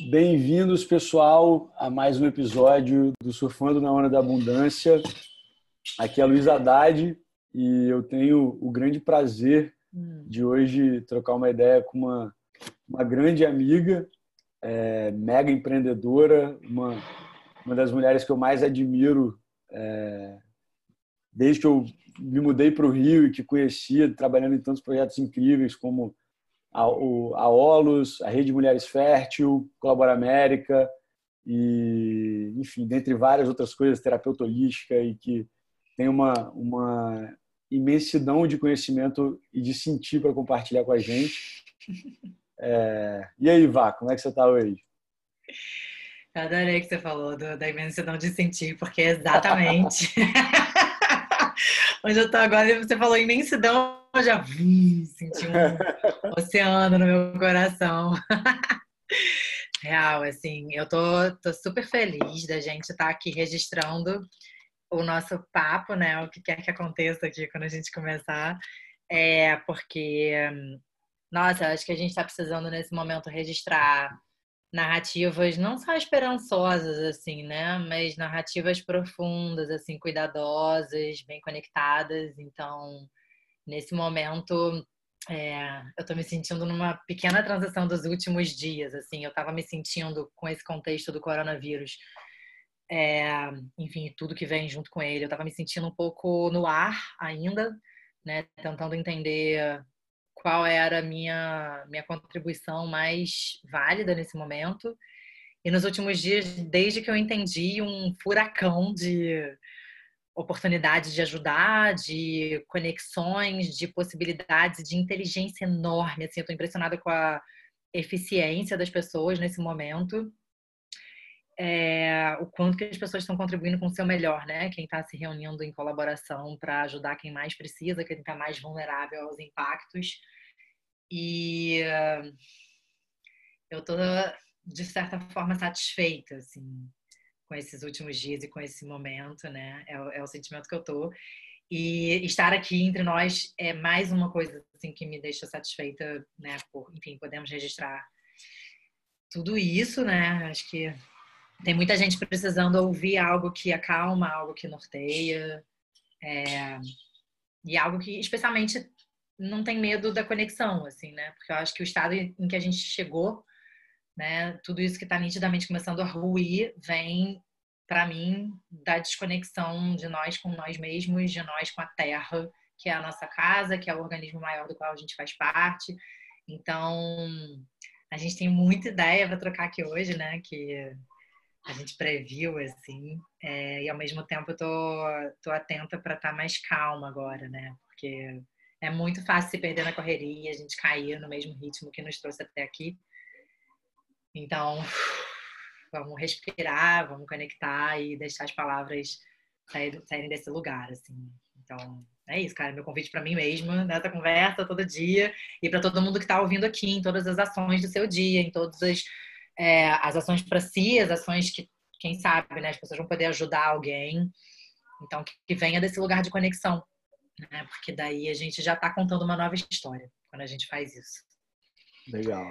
Bem-vindos, pessoal, a mais um episódio do Surfando na Onda da Abundância. Aqui é Luiz Haddad e eu tenho o grande prazer de hoje trocar uma ideia com uma, uma grande amiga, é, mega empreendedora, uma, uma das mulheres que eu mais admiro é, desde que eu me mudei para o Rio e que conhecia, trabalhando em tantos projetos incríveis como a, o, a Olus, a Rede Mulheres Fértil, Colabora América e, enfim, dentre várias outras coisas, terapeuta holística e que tem uma, uma imensidão de conhecimento e de sentir para compartilhar com a gente. É... E aí, Vá, como é que você está hoje? Eu adorei que você falou do, da imensidão de sentir, porque é exatamente onde eu tô agora. Você falou imensidão, já vi, senti um oceano no meu coração. Real, assim, eu tô, tô super feliz da gente estar tá aqui registrando o nosso papo, né? O que quer que aconteça aqui quando a gente começar. É porque, nossa, acho que a gente está precisando nesse momento registrar narrativas não só esperançosas assim, né, mas narrativas profundas, assim, cuidadosas, bem conectadas. Então, nesse momento, é, eu estou me sentindo numa pequena transição dos últimos dias. Assim, eu estava me sentindo com esse contexto do coronavírus, é, enfim, tudo que vem junto com ele. Eu estava me sentindo um pouco no ar ainda, né, tentando entender qual era a minha, minha contribuição mais válida nesse momento. E nos últimos dias, desde que eu entendi um furacão de oportunidades de ajudar, de conexões, de possibilidades, de inteligência enorme. Assim, eu estou impressionada com a eficiência das pessoas nesse momento. É, o quanto que as pessoas estão contribuindo com o seu melhor, né? Quem está se reunindo em colaboração para ajudar quem mais precisa, quem está mais vulnerável aos impactos. E uh, eu estou, de certa forma, satisfeita, assim, com esses últimos dias e com esse momento, né? É, é, o sentimento que eu tô. E estar aqui entre nós é mais uma coisa assim que me deixa satisfeita, né? Por, enfim, podemos registrar tudo isso, né? Acho que tem muita gente precisando ouvir algo que acalma, algo que norteia, é, e algo que, especialmente, não tem medo da conexão, assim, né? Porque eu acho que o estado em que a gente chegou né? Tudo isso que está nitidamente começando a ruir vem, para mim, da desconexão de nós com nós mesmos, de nós com a Terra, que é a nossa casa, que é o organismo maior do qual a gente faz parte. Então, a gente tem muita ideia para trocar aqui hoje, né? Que a gente previu, assim, é, e ao mesmo tempo eu tô, tô atenta para estar tá mais calma agora, né? Porque é muito fácil se perder na correria, a gente cair no mesmo ritmo que nos trouxe até aqui. Então, vamos respirar, vamos conectar e deixar as palavras saírem desse lugar, assim. Então, é isso, cara. Meu convite para mim mesma, nessa conversa todo dia, e para todo mundo que está ouvindo aqui, em todas as ações do seu dia, em todas as, é, as ações para si, as ações que, quem sabe, né, as pessoas vão poder ajudar alguém. Então, que, que venha desse lugar de conexão, né? Porque daí a gente já está contando uma nova história quando a gente faz isso. Legal.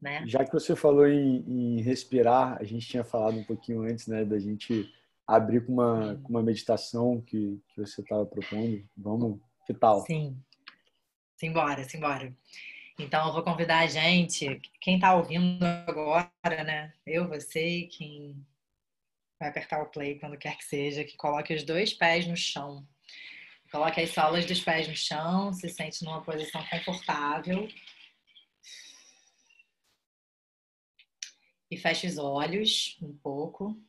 Né? Já que você falou em, em, respirar, a gente tinha falado um pouquinho antes, né, da gente abrir com uma, com uma meditação que, que você estava propondo. Vamos, que tal? Sim. Simbora, simbora. Então, eu vou convidar a gente, quem está ouvindo agora, né? Eu, você, quem vai apertar o play quando quer que seja, que coloque os dois pés no chão. Coloque as solas dos pés no chão, se sente numa posição confortável. E feche os olhos um pouco.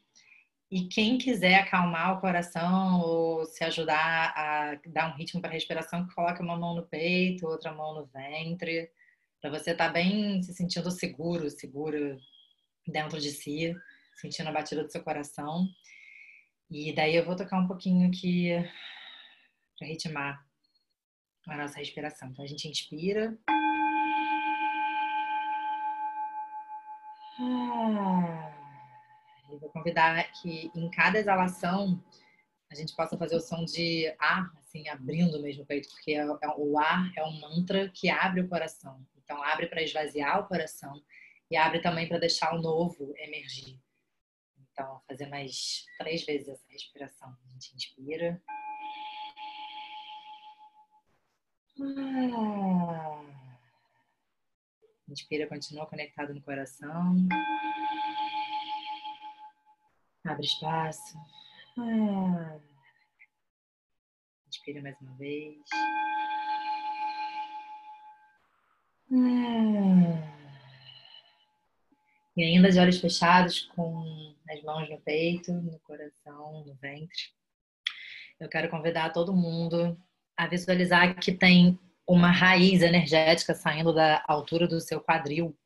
E quem quiser acalmar o coração ou se ajudar a dar um ritmo para a respiração, coloque uma mão no peito, outra mão no ventre, para você estar tá bem se sentindo seguro, seguro dentro de si, sentindo a batida do seu coração. E daí eu vou tocar um pouquinho aqui para ritmar a nossa respiração. Então a gente inspira. Ah, eu vou convidar que em cada exalação a gente possa fazer o som de ar, assim, abrindo mesmo o peito, porque é, é, o ar é um mantra que abre o coração. Então, abre para esvaziar o coração E abre também para deixar o novo emergir. Então, fazer mais três vezes essa respiração. A gente inspira. Ah. Inspira, continua conectado no coração. Abre espaço. Ah. Inspira mais uma vez. Ah. E ainda de olhos fechados, com as mãos no peito, no coração, no ventre. Eu quero convidar todo mundo a visualizar que tem uma raiz energética saindo da altura do seu quadril.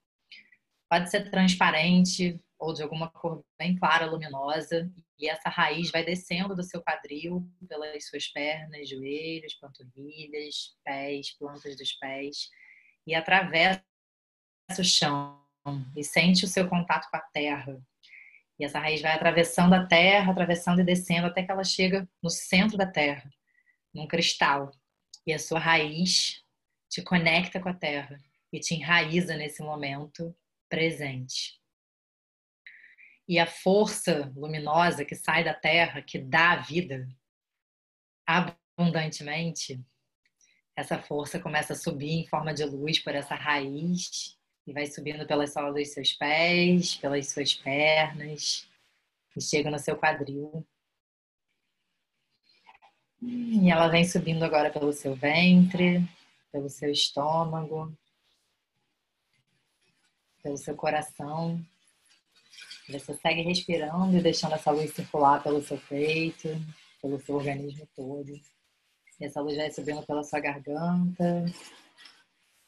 Pode ser transparente ou de alguma cor bem clara, luminosa, e essa raiz vai descendo do seu quadril pelas suas pernas, joelhos, panturrilhas, pés, plantas dos pés, e atravessa o chão e sente o seu contato com a terra. E essa raiz vai atravessando a terra, atravessando e descendo até que ela chega no centro da terra, num cristal. E a sua raiz te conecta com a terra e te enraiza nesse momento presente. E a força luminosa que sai da terra, que dá a vida abundantemente, essa força começa a subir em forma de luz por essa raiz e vai subindo pela sola dos seus pés, pelas suas pernas e chega no seu quadril. E ela vem subindo agora pelo seu ventre, pelo seu estômago, pelo seu coração. Você segue respirando e deixando essa luz circular pelo seu peito, pelo seu organismo todo. E essa luz vai subindo pela sua garganta,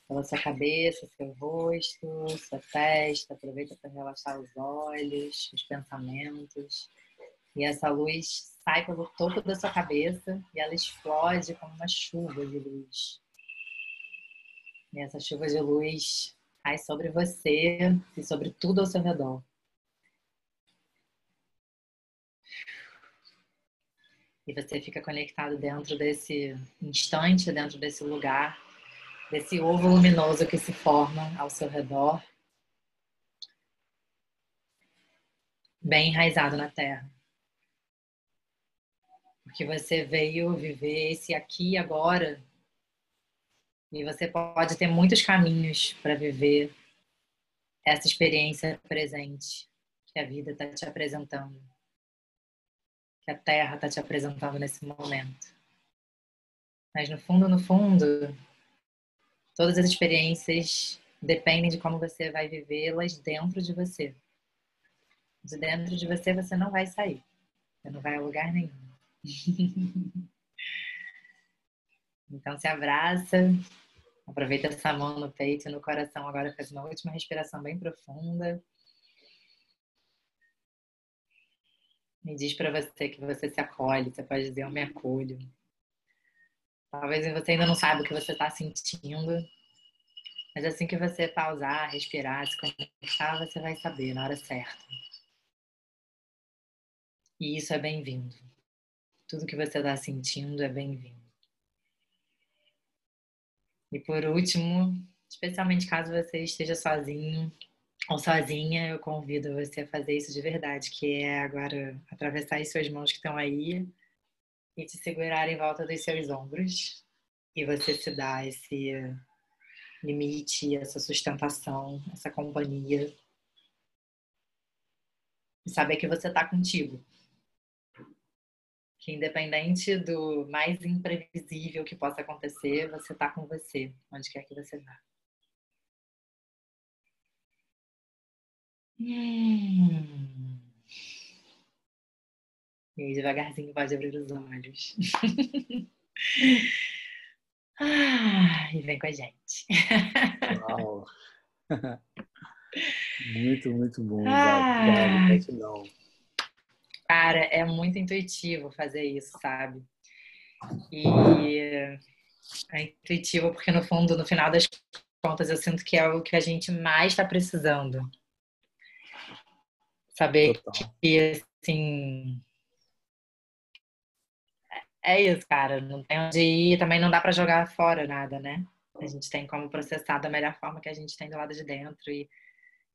pela sua cabeça, seu rosto, sua testa. Aproveita para relaxar os olhos, os pensamentos. E essa luz sai pelo topo da sua cabeça e ela explode como uma chuva de luz. E essa chuva de luz cai sobre você e sobre tudo ao seu redor. E você fica conectado dentro desse instante, dentro desse lugar desse ovo luminoso que se forma ao seu redor, bem enraizado na terra. Porque você veio viver esse aqui e agora, e você pode ter muitos caminhos para viver essa experiência presente que a vida está te apresentando, que a terra está te apresentando nesse momento. Mas no fundo, no fundo, Todas as experiências dependem de como você vai vivê-las dentro de você. De dentro de você você não vai sair. Você não vai a lugar nenhum. então se abraça, aproveita essa mão no peito no coração. Agora faz uma última respiração bem profunda. Me diz para você que você se acolhe. Você pode dizer eu me acolho. Talvez você ainda não saiba o que você está sentindo, mas assim que você pausar, respirar, se conectar, você vai saber na hora certa. E isso é bem-vindo. Tudo que você está sentindo é bem-vindo. E por último, especialmente caso você esteja sozinho ou sozinha, eu convido você a fazer isso de verdade, que é agora atravessar as suas mãos que estão aí e te segurar em volta dos seus ombros e você se dá esse limite, essa sustentação, essa companhia. E saber que você está contigo. Que independente do mais imprevisível que possa acontecer, você está com você, onde quer que você vá. Hum. E aí, devagarzinho, pode abrir os olhos. ah, e vem com a gente. Uau. muito, muito bom. Ah. Não. Cara, é muito intuitivo fazer isso, sabe? E é intuitivo porque, no fundo, no final das contas, eu sinto que é o que a gente mais está precisando. Saber Total. que, assim, é isso, cara. Não tem onde ir, também não dá para jogar fora nada, né? A gente tem como processar da melhor forma que a gente tem do lado de dentro e,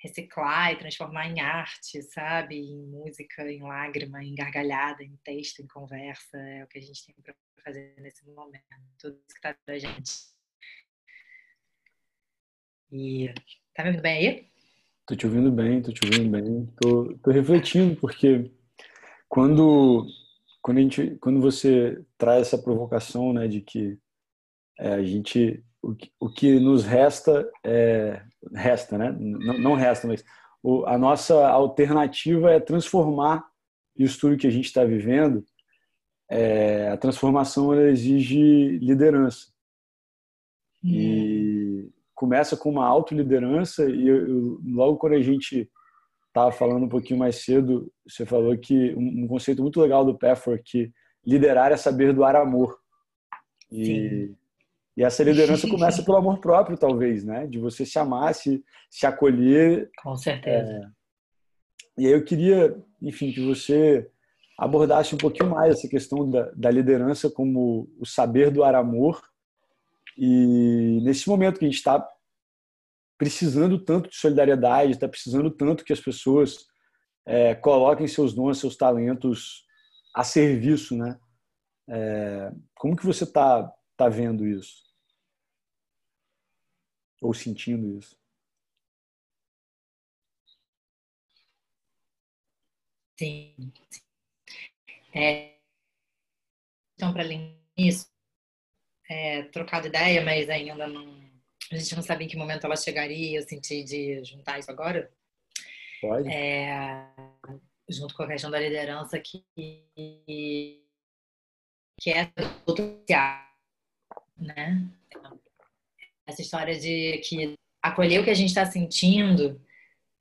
reciclar e transformar em arte, sabe? Em música, em lágrima, em gargalhada, em texto, em conversa. É o que a gente tem para fazer nesse momento. Tudo isso que está da gente. E tá me ouvindo bem aí? Tô te ouvindo bem, tô te ouvindo bem. Tô, tô refletindo porque quando quando a gente quando você traz essa provocação, né, de que é, a gente o que, o que nos resta é resta, né? Não, não resta, mas o, a nossa alternativa é transformar isso tudo que a gente está vivendo. É, a transformação ela exige liderança. Hum. E começa com uma autoliderança e eu, eu, logo quando a gente estava falando um pouquinho mais cedo, você falou que um, um conceito muito legal do Pathwork que liderar é saber doar amor. E Sim e essa liderança começa pelo amor próprio, talvez, né? De você se amar, se, se acolher. Com certeza. É... E aí eu queria, enfim, que você abordasse um pouquinho mais essa questão da, da liderança como o saber doar amor. E nesse momento que a gente está precisando tanto de solidariedade, está precisando tanto que as pessoas é, coloquem seus dons, seus talentos a serviço, né? É, como que você está tá vendo isso? Ou sentindo isso? Sim. É, então, para além disso, é, trocar de ideia, mas ainda não. A gente não sabe em que momento ela chegaria. Eu senti de juntar isso agora. Pode. É, junto com a questão da liderança, que, que é social, né? Essa história de que acolher o que a gente está sentindo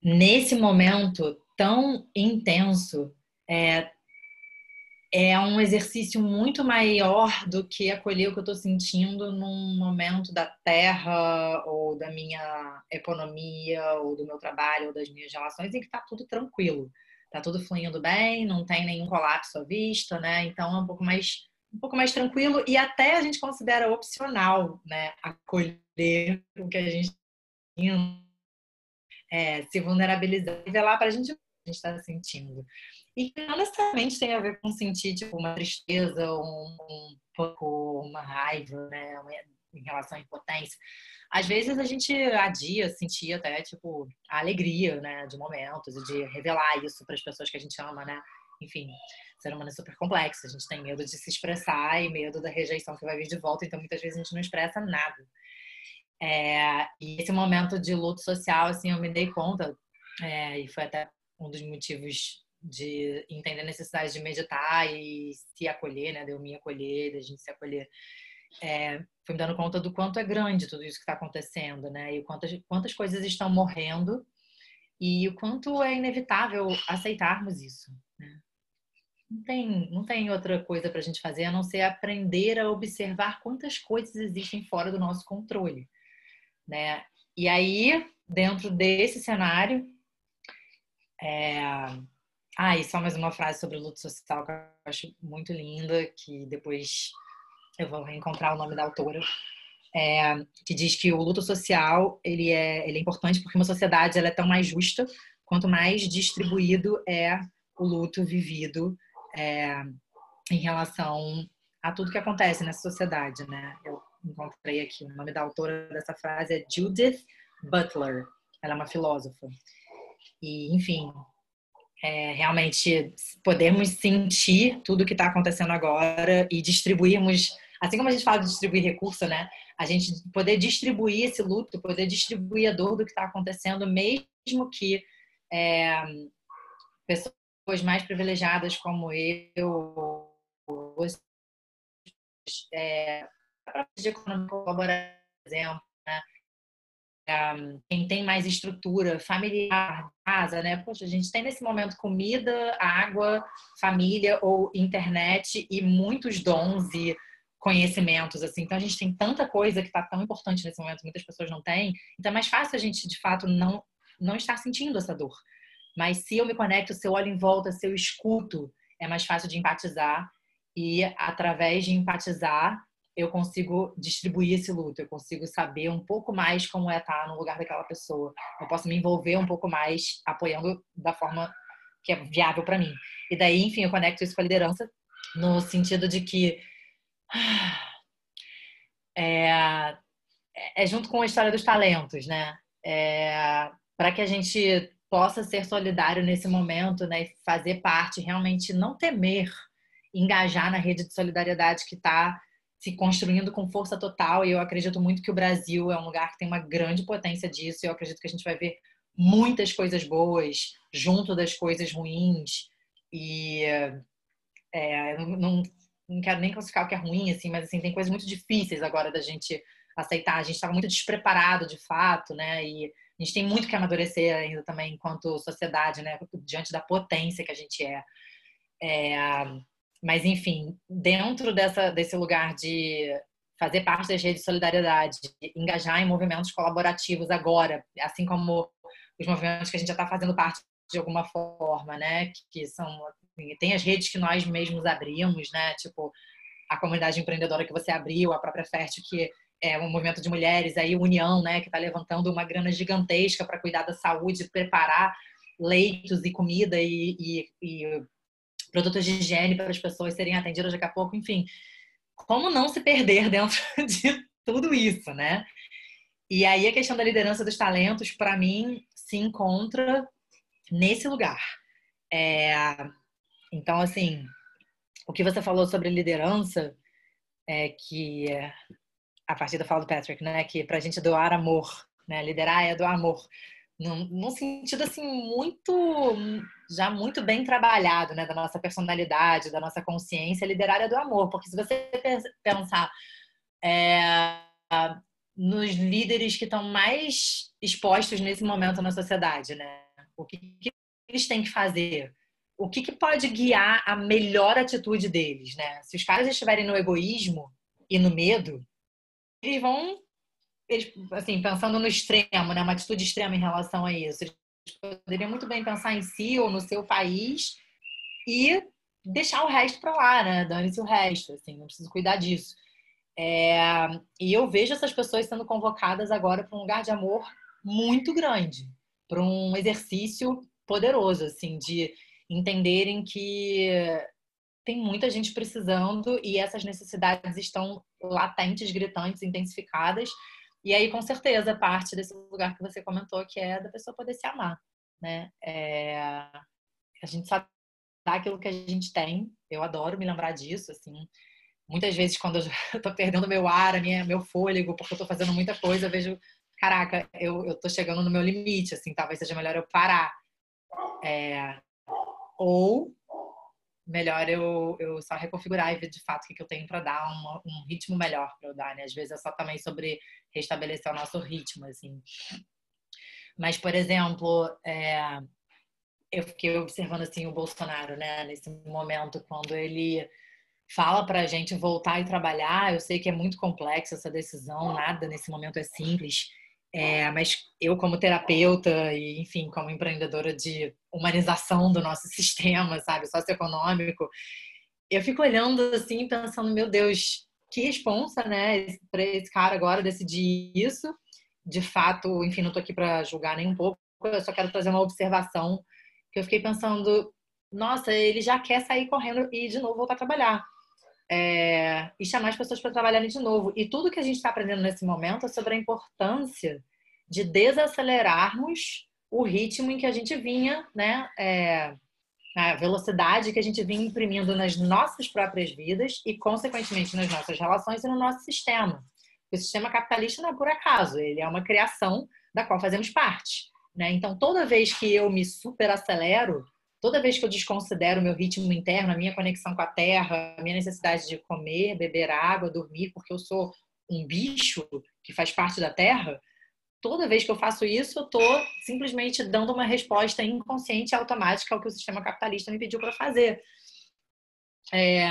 nesse momento tão intenso é, é um exercício muito maior do que acolher o que eu estou sentindo num momento da terra ou da minha economia ou do meu trabalho ou das minhas relações em que está tudo tranquilo, está tudo fluindo bem, não tem nenhum colapso à vista, né? Então é um pouco mais um pouco mais tranquilo e até a gente considera opcional, né? Acolher o que a gente é, se vulnerabilizar e velar para a gente o que a gente está sentindo. E não necessariamente tem a ver com sentir tipo, uma tristeza, um, um pouco uma raiva, né? Em relação à impotência. Às vezes a gente adia, sentir até tipo a alegria, né, de momentos e de revelar isso para as pessoas que a gente ama, né? Enfim, ser humano é super complexo, a gente tem medo de se expressar e medo da rejeição que vai vir de volta, então muitas vezes a gente não expressa nada. É, e esse momento de luto social, assim, eu me dei conta, é, e foi até um dos motivos de entender a necessidade de meditar e se acolher, né, de eu me acolher, da gente se acolher. É, fui me dando conta do quanto é grande tudo isso que está acontecendo, né, e quantas, quantas coisas estão morrendo e o quanto é inevitável aceitarmos isso? Não tem, não tem outra coisa para a gente fazer a não ser aprender a observar quantas coisas existem fora do nosso controle, né? E aí, dentro desse cenário, é... ah, e só mais uma frase sobre o luto social que eu acho muito linda, que depois eu vou reencontrar o nome da autora, é... que diz que o luto social ele é, ele é importante porque uma sociedade ela é tão mais justa quanto mais distribuído é o luto vivido é, em relação a tudo que acontece nessa sociedade, né? Eu encontrei aqui o nome da autora dessa frase é Judith Butler. Ela é uma filósofa. E, enfim, é, realmente podemos sentir tudo que está acontecendo agora e distribuirmos, assim como a gente fala de distribuir recurso, né? A gente poder distribuir esse luto, poder distribuir a dor do que está acontecendo, mesmo que é, pessoas pessoas mais privilegiadas como eu, é, de econômica colaborar, por exemplo, né? quem tem mais estrutura familiar, casa, né? Poxa, a gente tem nesse momento comida, água, família ou internet e muitos dons e conhecimentos, assim. Então a gente tem tanta coisa que está tão importante nesse momento, muitas pessoas não têm. Então é mais fácil a gente, de fato, não não estar sentindo essa dor. Mas se eu me conecto, se eu olho em volta, se eu escuto, é mais fácil de empatizar. E através de empatizar, eu consigo distribuir esse luto, eu consigo saber um pouco mais como é estar no lugar daquela pessoa. Eu posso me envolver um pouco mais apoiando da forma que é viável para mim. E daí, enfim, eu conecto isso com a liderança no sentido de que é, é junto com a história dos talentos, né? É, para que a gente possa ser solidário nesse momento, né? Fazer parte, realmente não temer engajar na rede de solidariedade que está se construindo com força total. E eu acredito muito que o Brasil é um lugar que tem uma grande potência disso. E eu acredito que a gente vai ver muitas coisas boas junto das coisas ruins. E é, não, não quero nem classificar o que é ruim, assim, mas assim, tem coisas muito difíceis agora da gente aceitar. A gente estava muito despreparado, de fato, né? E a gente tem muito que amadurecer ainda também enquanto sociedade, né? Diante da potência que a gente é. é mas, enfim, dentro dessa, desse lugar de fazer parte das redes de solidariedade, engajar em movimentos colaborativos agora, assim como os movimentos que a gente já está fazendo parte de alguma forma, né? Que são assim, tem as redes que nós mesmos abrimos, né? Tipo a comunidade empreendedora que você abriu, a própria Fértil que é um movimento de mulheres aí União, né? Que está levantando uma grana gigantesca para cuidar da saúde, preparar leitos e comida e, e, e produtos de higiene para as pessoas serem atendidas daqui a pouco, enfim. Como não se perder dentro de tudo isso, né? E aí a questão da liderança dos talentos, para mim, se encontra nesse lugar. É... Então, assim, o que você falou sobre liderança, é que a partir da fala do Patrick, né, que a gente doar amor, né, liderar é doar amor num, num, sentido assim muito já muito bem trabalhado, né, da nossa personalidade, da nossa consciência, liderar é do amor, porque se você pensar é, nos líderes que estão mais expostos nesse momento na sociedade, né, o que, que eles têm que fazer? O que, que pode guiar a melhor atitude deles, né? Se os caras estiverem no egoísmo e no medo, eles vão assim, pensando no extremo, né, uma atitude extrema em relação a isso. Eles poderiam muito bem pensar em si ou no seu país e deixar o resto para lá, né? Dane-se o resto, assim, não preciso cuidar disso. É, e eu vejo essas pessoas sendo convocadas agora para um lugar de amor muito grande, para um exercício poderoso, assim, de entenderem que tem muita gente precisando e essas necessidades estão latentes, gritantes, intensificadas e aí, com certeza, parte desse lugar que você comentou, que é da pessoa poder se amar, né? É... A gente sabe aquilo que a gente tem. Eu adoro me lembrar disso, assim. Muitas vezes, quando eu tô perdendo meu ar, minha, meu fôlego, porque eu tô fazendo muita coisa, eu vejo, caraca, eu, eu tô chegando no meu limite, assim, talvez seja melhor eu parar. É... Ou melhor eu, eu só reconfigurar e ver de fato o que, que eu tenho para dar um ritmo melhor para eu dar, né? Às vezes é só também sobre restabelecer o nosso ritmo, assim. Mas, por exemplo, é, eu fiquei observando assim o Bolsonaro, né? Nesse momento, quando ele fala para a gente voltar e trabalhar, eu sei que é muito complexa essa decisão, nada nesse momento é simples. É, mas eu, como terapeuta e, enfim, como empreendedora de humanização do nosso sistema, sabe, socioeconômico, eu fico olhando assim, pensando, meu Deus, que responsa, né, para esse cara agora decidir isso. De fato, enfim, não estou aqui para julgar nem um pouco, eu só quero trazer uma observação que eu fiquei pensando, nossa, ele já quer sair correndo e de novo voltar a trabalhar é, e chamar as pessoas para trabalharem de novo. E tudo que a gente está aprendendo nesse momento é sobre a importância de desacelerarmos o ritmo em que a gente vinha, né? É, a velocidade que a gente vinha imprimindo nas nossas próprias vidas e, consequentemente, nas nossas relações e no nosso sistema. O sistema capitalista não é por acaso, ele é uma criação da qual fazemos parte. Né? Então, toda vez que eu me superacelero, toda vez que eu desconsidero o meu ritmo interno, a minha conexão com a terra, a minha necessidade de comer, beber água, dormir, porque eu sou um bicho que faz parte da terra, toda vez que eu faço isso, eu estou simplesmente dando uma resposta inconsciente e automática ao que o sistema capitalista me pediu para fazer. É,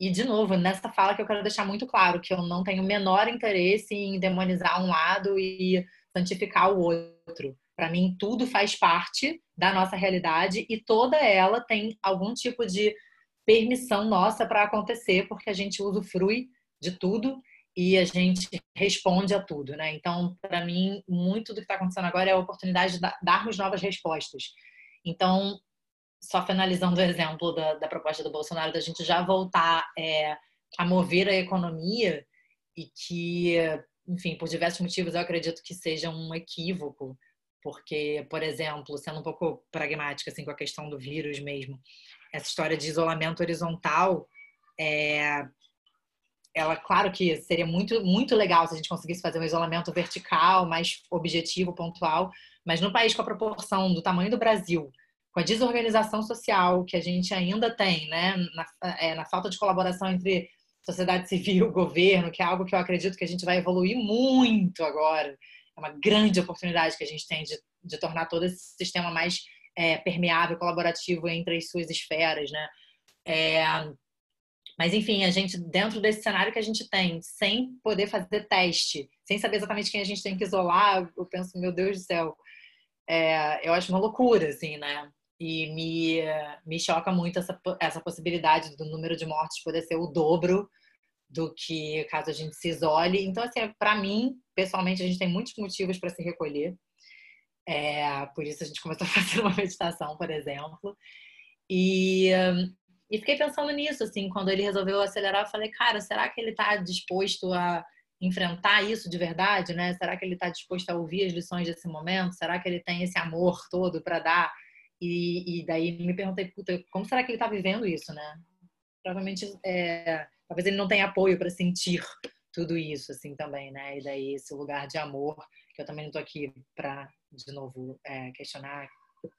e, de novo, nessa fala que eu quero deixar muito claro que eu não tenho o menor interesse em demonizar um lado e santificar o outro. Para mim, tudo faz parte da nossa realidade e toda ela tem algum tipo de permissão nossa para acontecer, porque a gente usufrui de tudo e a gente responde a tudo, né? Então, para mim, muito do que está acontecendo agora é a oportunidade de darmos novas respostas. Então, só finalizando o exemplo da, da proposta do Bolsonaro, da gente já voltar é, a mover a economia e que, enfim, por diversos motivos, eu acredito que seja um equívoco, porque, por exemplo, sendo um pouco pragmática assim com a questão do vírus mesmo, essa história de isolamento horizontal, é, ela, claro que seria muito, muito legal se a gente conseguisse fazer um isolamento vertical, mais objetivo, pontual, mas no país com a proporção do tamanho do Brasil, com a desorganização social que a gente ainda tem, né, na, é, na falta de colaboração entre sociedade civil, governo, que é algo que eu acredito que a gente vai evoluir muito agora. É uma grande oportunidade que a gente tem de, de tornar todo esse sistema mais é, permeável, colaborativo entre as suas esferas, né? É, mas, enfim, a gente, dentro desse cenário que a gente tem, sem poder fazer teste, sem saber exatamente quem a gente tem que isolar, eu penso, meu Deus do céu, é, eu acho uma loucura, assim, né? E me, me choca muito essa, essa possibilidade do número de mortes poder ser o dobro do que caso a gente se isole. Então, assim, para mim, pessoalmente, a gente tem muitos motivos para se recolher. É, por isso a gente começou a fazer uma meditação, por exemplo. E, e fiquei pensando nisso, assim, quando ele resolveu acelerar, eu falei, cara, será que ele está disposto a enfrentar isso de verdade, né? Será que ele está disposto a ouvir as lições desse momento? Será que ele tem esse amor todo para dar? E, e, daí me perguntei, puta, como será que ele está vivendo isso, né? Provavelmente, é, talvez ele não tenha apoio para sentir tudo isso, assim, também, né? E daí esse lugar de amor, que eu também não estou aqui para, de novo, é, questionar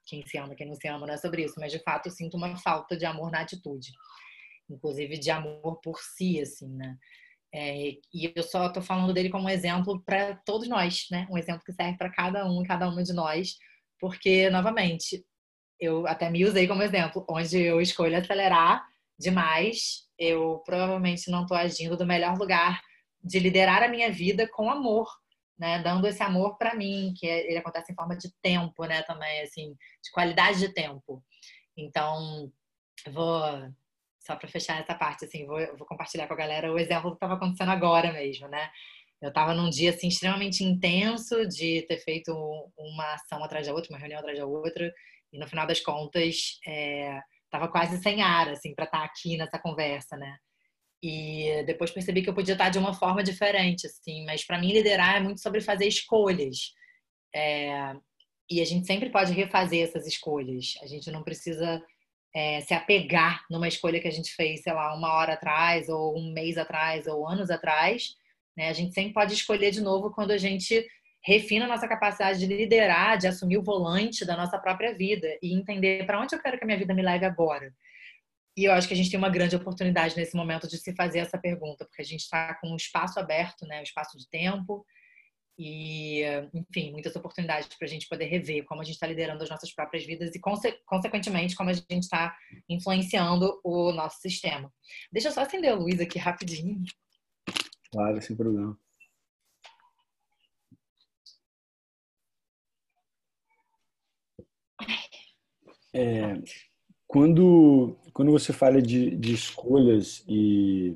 quem se ama, quem não se ama, não é sobre isso, mas de fato eu sinto uma falta de amor na atitude, inclusive de amor por si, assim, né? É, e eu só estou falando dele como um exemplo para todos nós, né? Um exemplo que serve para cada um e cada uma de nós, porque, novamente, eu até me usei como exemplo, onde eu escolho acelerar demais, eu provavelmente não estou agindo do melhor lugar de liderar a minha vida com amor, né? Dando esse amor para mim, que é, ele acontece em forma de tempo, né? Também, assim, de qualidade de tempo. Então, vou só para fechar essa parte, assim, vou, vou, compartilhar com a galera o exemplo que estava acontecendo agora mesmo, né? Eu estava num dia assim extremamente intenso de ter feito uma ação atrás da outra, uma reunião atrás da outra, e no final das contas estava é, quase sem ar, assim, para estar tá aqui nessa conversa, né? E depois percebi que eu podia estar de uma forma diferente, assim. Mas para mim liderar é muito sobre fazer escolhas. É... E a gente sempre pode refazer essas escolhas. A gente não precisa é, se apegar numa escolha que a gente fez, sei lá, uma hora atrás, ou um mês atrás, ou anos atrás. Né? A gente sempre pode escolher de novo quando a gente refina a nossa capacidade de liderar, de assumir o volante da nossa própria vida e entender para onde eu quero que a minha vida me leve agora. E eu acho que a gente tem uma grande oportunidade nesse momento de se fazer essa pergunta, porque a gente está com um espaço aberto, né, um espaço de tempo, e, enfim, muitas oportunidades para a gente poder rever como a gente está liderando as nossas próprias vidas e, conse consequentemente, como a gente está influenciando o nosso sistema. Deixa eu só acender a luz aqui rapidinho. Claro, sem problema. É, quando, quando você fala de, de escolhas e,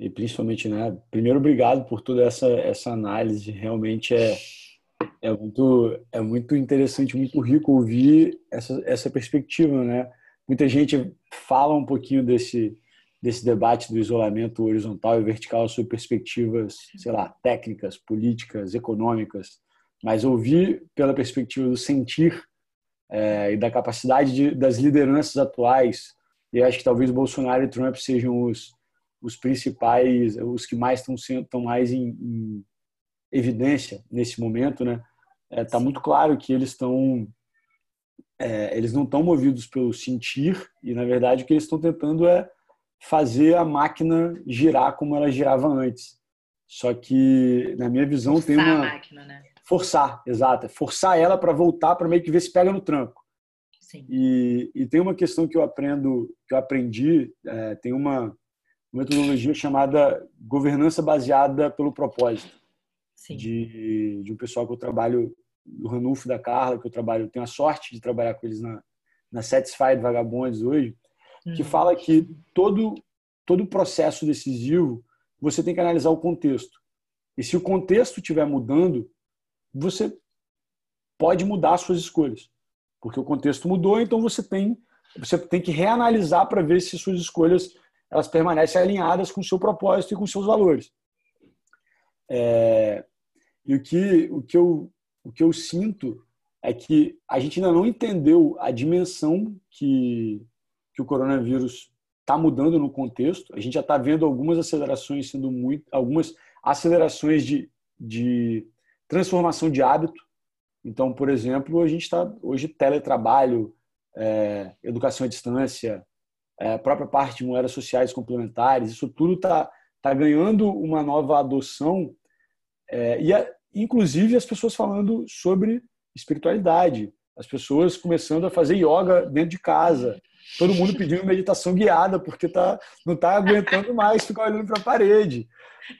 e principalmente, né? Primeiro, obrigado por toda essa, essa análise. Realmente é, é, muito, é muito interessante, muito rico ouvir essa, essa perspectiva, né? Muita gente fala um pouquinho desse, desse debate do isolamento horizontal e vertical sob perspectivas, sei lá, técnicas, políticas, econômicas, mas ouvir pela perspectiva do sentir é, e da capacidade de, das lideranças atuais. E acho que talvez Bolsonaro e Trump sejam os, os principais, os que mais estão sendo mais em, em, evidência nesse momento, né? Está é, tá muito claro que eles estão é, eles não estão movidos pelo sentir e na verdade o que eles estão tentando é fazer a máquina girar como ela girava antes. Só que na minha visão Forçar tem uma a máquina, né? Forçar, exato. É forçar ela para voltar para meio que ver se pega no tranco. Sim. E, e tem uma questão que eu aprendo, que eu aprendi, é, tem uma metodologia chamada governança baseada pelo propósito. Sim. De, de um pessoal que eu trabalho, do Ranulfo da Carla, que eu trabalho, tenho a sorte de trabalhar com eles na, na Satisfied Vagabondes hoje, que uhum. fala que todo todo processo decisivo você tem que analisar o contexto. E se o contexto estiver mudando, você pode mudar as suas escolhas. Porque o contexto mudou, então você tem, você tem que reanalisar para ver se suas escolhas elas permanecem alinhadas com o seu propósito e com seus valores. É, e o que, o, que eu, o que eu sinto é que a gente ainda não entendeu a dimensão que, que o coronavírus está mudando no contexto. A gente já está vendo algumas acelerações sendo muito, algumas acelerações de, de transformação de hábito. Então, por exemplo, a gente está hoje teletrabalho, é, educação à distância, é, própria parte de moedas sociais complementares, isso tudo está tá ganhando uma nova adoção é, e, a, inclusive, as pessoas falando sobre espiritualidade, as pessoas começando a fazer yoga dentro de casa, todo mundo pedindo meditação guiada porque tá, não está aguentando mais ficar olhando para a parede.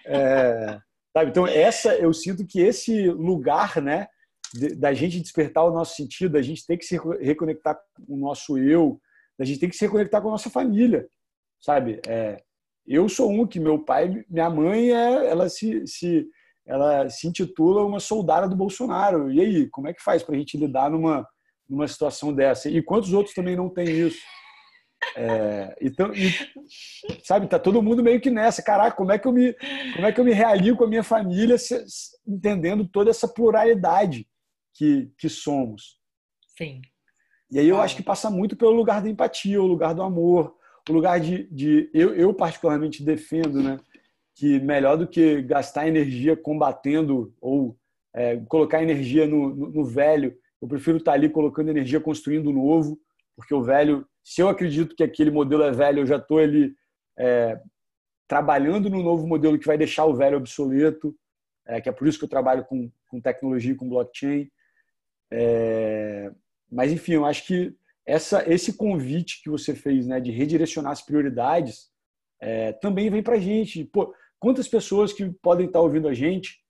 É, sabe? Então, essa eu sinto que esse lugar, né, da gente despertar o nosso sentido, da gente ter que se reconectar com o nosso eu, da gente tem que se reconectar com a nossa família, sabe? É, eu sou um que meu pai, minha mãe, é, ela se, se ela se intitula uma soldada do Bolsonaro. E aí, como é que faz para a gente lidar numa, numa situação dessa? E quantos outros também não têm isso? É, então, e, sabe, tá todo mundo meio que nessa. Caraca, como é que eu me, como é que eu me realio com a minha família, se, entendendo toda essa pluralidade que, que somos? Sim. E aí eu acho que passa muito pelo lugar da empatia, o lugar do amor, o lugar de, de eu, eu particularmente defendo, né? que melhor do que gastar energia combatendo ou é, colocar energia no, no, no, velho, eu prefiro estar ali colocando energia construindo o novo, porque o velho, se eu acredito que aquele modelo é velho, eu já estou ali é, trabalhando no novo modelo que vai deixar o velho obsoleto, é, que é por isso que eu trabalho com, com tecnologia, com blockchain. É, mas, enfim, eu acho que essa, esse convite que você fez né, de redirecionar as prioridades é, também vem para a gente. Pô, Quantas pessoas que podem estar ouvindo a gente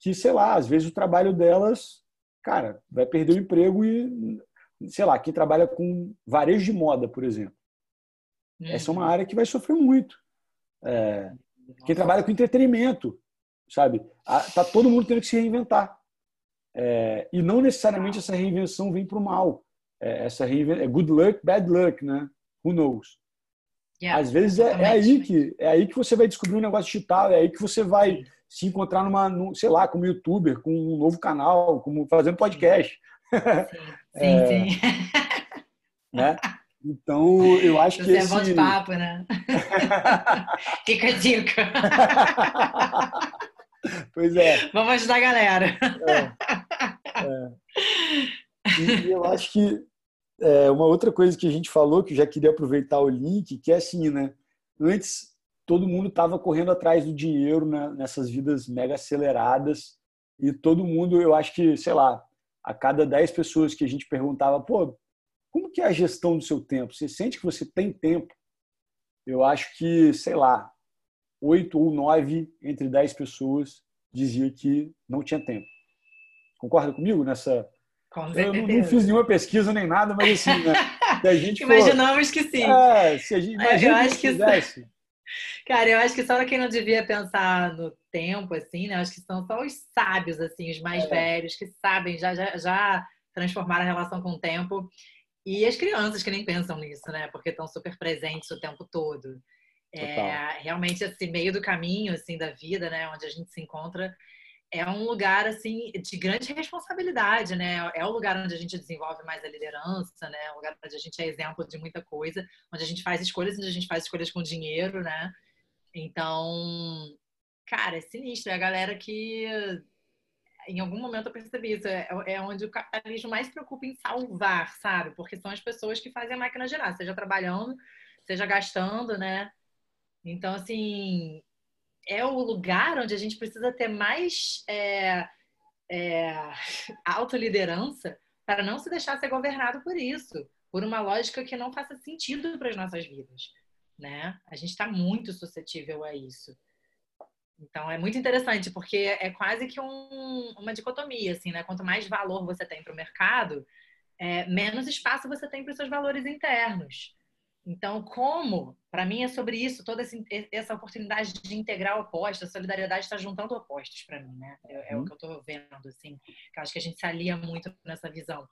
que, sei lá, às vezes o trabalho delas, cara, vai perder o emprego e, sei lá, quem trabalha com varejo de moda, por exemplo. Uhum. Essa é uma área que vai sofrer muito. É, quem trabalha com entretenimento, sabe? Tá todo mundo tendo que se reinventar. É, e não necessariamente essa reinvenção vem para o mal. É, essa reinvenção, é good luck, bad luck, né? Who knows? Yeah, Às vezes é, é, aí que é aí que você vai descobrir um negócio digital, é aí que você vai se encontrar numa, num, sei lá, como youtuber, com um novo canal, como fazendo podcast. Sim, é, sim. sim. né? Então, eu acho você que é bom de papo, né? Fica a dica. pois é. Vamos ajudar a galera. É. É. E eu acho que é, uma outra coisa que a gente falou, que eu já queria aproveitar o link, que é assim, né? Antes, todo mundo estava correndo atrás do dinheiro né, nessas vidas mega aceleradas e todo mundo, eu acho que, sei lá, a cada 10 pessoas que a gente perguntava, pô, como que é a gestão do seu tempo? Você sente que você tem tempo? Eu acho que, sei lá, oito ou nove entre 10 pessoas dizia que não tinha tempo. Concorda comigo nessa eu não, não, fiz nenhuma pesquisa nem nada, mas assim, né? Se a gente Imaginamos for... que sim. É, se a gente, eu acho que fizesse. Cara, eu acho que só quem não devia pensar no tempo, assim, né? Acho que são só os sábios, assim, os mais é. velhos, que sabem, já, já, já transformaram a relação com o tempo. E as crianças que nem pensam nisso, né? Porque estão super presentes o tempo todo. É, realmente esse meio do caminho, assim, da vida, né? Onde a gente se encontra, é um lugar assim de grande responsabilidade, né? É o lugar onde a gente desenvolve mais a liderança, né? É um lugar onde a gente é exemplo de muita coisa, onde a gente faz escolhas, onde a gente faz escolhas com dinheiro, né? Então, cara, é sinistro. É a galera que em algum momento eu percebi isso. É, é onde o capitalismo mais se preocupa em salvar, sabe? Porque são as pessoas que fazem a máquina girar, seja trabalhando, seja gastando, né? Então, assim, é o lugar onde a gente precisa ter mais é, é, autoliderança para não se deixar ser governado por isso, por uma lógica que não faça sentido para as nossas vidas. Né? A gente está muito suscetível a isso. Então é muito interessante porque é quase que um, uma dicotomia, assim, né? Quanto mais valor você tem para o mercado, é, menos espaço você tem para os seus valores internos. Então, como? Para mim é sobre isso, toda essa oportunidade de integrar opostos, a solidariedade está juntando opostos para mim, né? É, é o uhum. que eu estou vendo, assim. Que eu acho que a gente se alia muito nessa visão.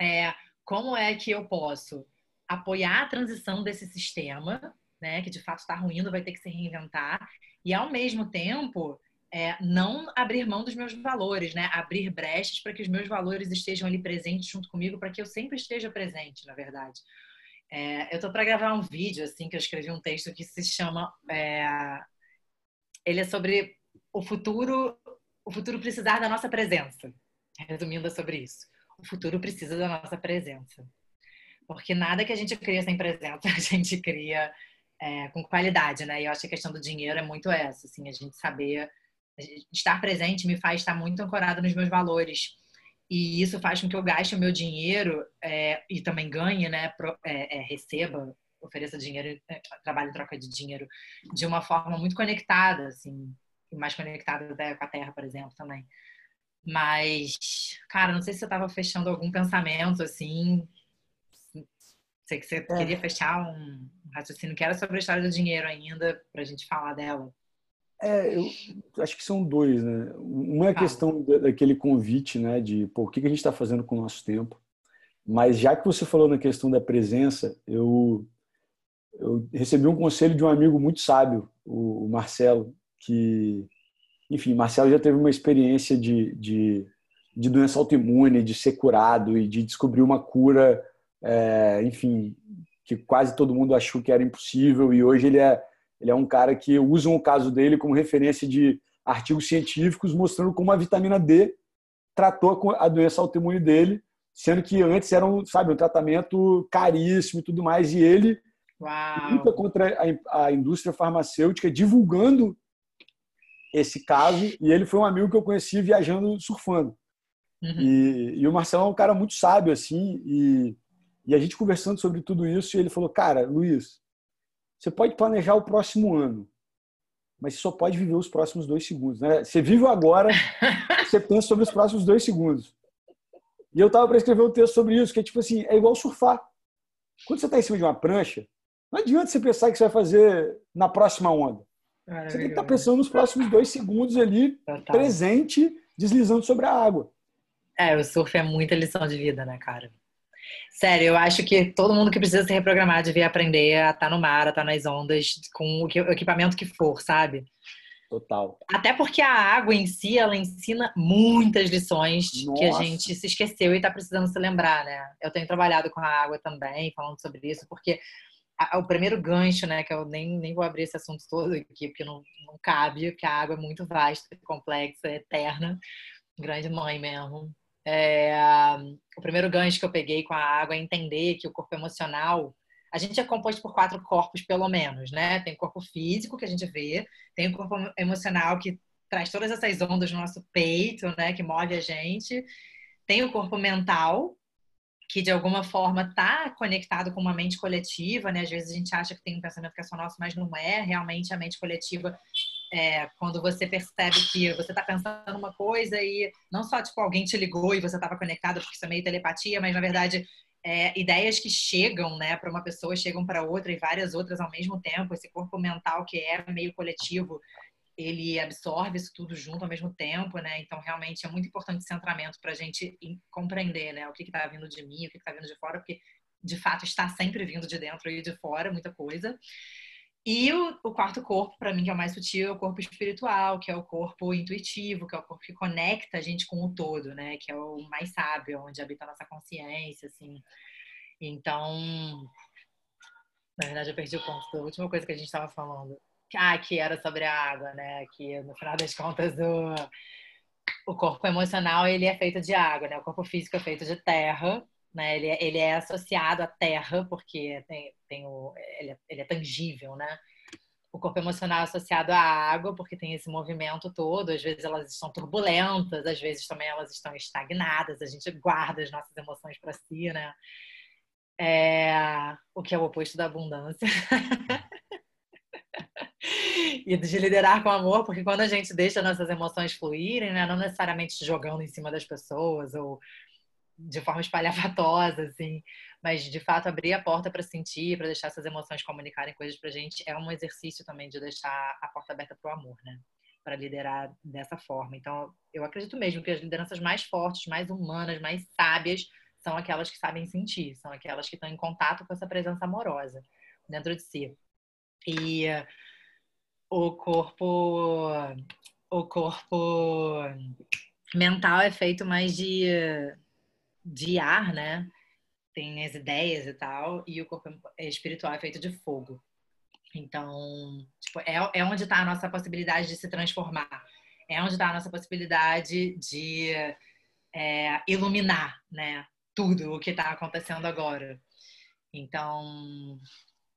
É, como é que eu posso apoiar a transição desse sistema, né, que de fato está ruindo, vai ter que se reinventar, e ao mesmo tempo é, não abrir mão dos meus valores, né? Abrir brechas para que os meus valores estejam ali presentes junto comigo, para que eu sempre esteja presente, na verdade. É, eu tô para gravar um vídeo assim que eu escrevi um texto que se chama, é, ele é sobre o futuro, o futuro precisar da nossa presença. Resumindo, é sobre isso. O futuro precisa da nossa presença, porque nada que a gente cria sem presença a gente cria é, com qualidade, né? E eu acho que a questão do dinheiro é muito essa, assim, a gente saber estar presente me faz estar muito ancorada nos meus valores. E isso faz com que eu gaste o meu dinheiro é, e também ganhe, né? Pro, é, é receba, ofereça dinheiro, é, trabalho em troca de dinheiro, de uma forma muito conectada, assim, mais conectada até com a Terra, por exemplo, também. Mas, cara, não sei se você estava fechando algum pensamento, assim. Sei que você é. queria fechar um raciocínio que era sobre a história do dinheiro ainda, para a gente falar dela. É, eu acho que são dois, né? Uma é a questão daquele convite, né? De pô, o que a gente está fazendo com o nosso tempo. Mas já que você falou na questão da presença, eu, eu recebi um conselho de um amigo muito sábio, o Marcelo, que, enfim, Marcelo já teve uma experiência de, de, de doença autoimune, de ser curado e de descobrir uma cura, é, enfim, que quase todo mundo achou que era impossível e hoje ele é ele é um cara que usa o caso dele como referência de artigos científicos mostrando como a vitamina D tratou a doença autoimune dele, sendo que antes era um, sabe, um tratamento caríssimo e tudo mais. E ele Uau. luta contra a, a indústria farmacêutica divulgando esse caso. E ele foi um amigo que eu conheci viajando surfando. Uhum. E, e, o Marcelo é um cara muito sábio, assim, e, e a gente conversando sobre tudo isso, e ele falou, cara, Luiz, você pode planejar o próximo ano, mas você só pode viver os próximos dois segundos. Né? Você vive agora, você pensa sobre os próximos dois segundos. E eu estava para escrever um texto sobre isso, que é tipo assim, é igual surfar. Quando você está em cima de uma prancha, não adianta você pensar que você vai fazer na próxima onda. Você tem que estar tá pensando nos próximos dois segundos ali, Total. presente, deslizando sobre a água. É, o surf é muita lição de vida, né, cara? Sério, eu acho que todo mundo que precisa se reprogramar devia aprender a estar tá no mar, a estar tá nas ondas, com o equipamento que for, sabe? Total. Até porque a água em si, ela ensina muitas lições Nossa. que a gente se esqueceu e está precisando se lembrar, né? Eu tenho trabalhado com a água também, falando sobre isso, porque o primeiro gancho, né, que eu nem, nem vou abrir esse assunto todo aqui, porque não, não cabe, porque a água é muito vasta, complexa, eterna, grande mãe mesmo. É, o primeiro gancho que eu peguei com a água é entender que o corpo emocional, a gente é composto por quatro corpos, pelo menos, né? Tem o corpo físico, que a gente vê, tem o corpo emocional, que traz todas essas ondas no nosso peito, né? Que move a gente. Tem o corpo mental, que de alguma forma está conectado com uma mente coletiva, né? Às vezes a gente acha que tem um pensamento que é só nosso, mas não é. Realmente a mente coletiva é, quando você percebe que você está pensando uma coisa e não só tipo alguém te ligou e você estava conectado porque isso é meio telepatia, mas na verdade é, ideias que chegam, né, para uma pessoa chegam para outra e várias outras ao mesmo tempo. Esse corpo mental que é meio coletivo, ele absorve isso tudo junto ao mesmo tempo, né? Então realmente é muito importante centramento para a gente compreender, né, o que está vindo de mim, o que está vindo de fora, porque de fato está sempre vindo de dentro e de fora muita coisa. E o, o quarto corpo, para mim, que é o mais sutil, é o corpo espiritual, que é o corpo intuitivo, que é o corpo que conecta a gente com o todo, né? Que é o mais sábio, onde habita a nossa consciência, assim. Então, na verdade, eu perdi o ponto da última coisa que a gente estava falando. Ah, que era sobre a água, né? Que no final das contas o, o corpo emocional ele é feito de água, né? O corpo físico é feito de terra né? Ele, é, ele é associado à terra, porque tem, tem o, ele, é, ele é tangível, né? O corpo emocional é associado à água, porque tem esse movimento todo. Às vezes elas estão turbulentas, às vezes também elas estão estagnadas. A gente guarda as nossas emoções para si, né? É, o que é o oposto da abundância. e de liderar com amor, porque quando a gente deixa nossas emoções fluírem, né, não necessariamente jogando em cima das pessoas ou de forma espalhafatosa, assim, mas de fato abrir a porta para sentir, para deixar essas emoções comunicarem coisas para gente é um exercício também de deixar a porta aberta para o amor, né? Para liderar dessa forma. Então, eu acredito mesmo que as lideranças mais fortes, mais humanas, mais sábias são aquelas que sabem sentir, são aquelas que estão em contato com essa presença amorosa dentro de si. E o corpo o corpo mental é feito mais de, de ar, né? Tem as ideias e tal, e o corpo espiritual é feito de fogo. Então, tipo, é, é onde está a nossa possibilidade de se transformar. É onde está a nossa possibilidade de é, iluminar, né? Tudo o que está acontecendo agora. Então,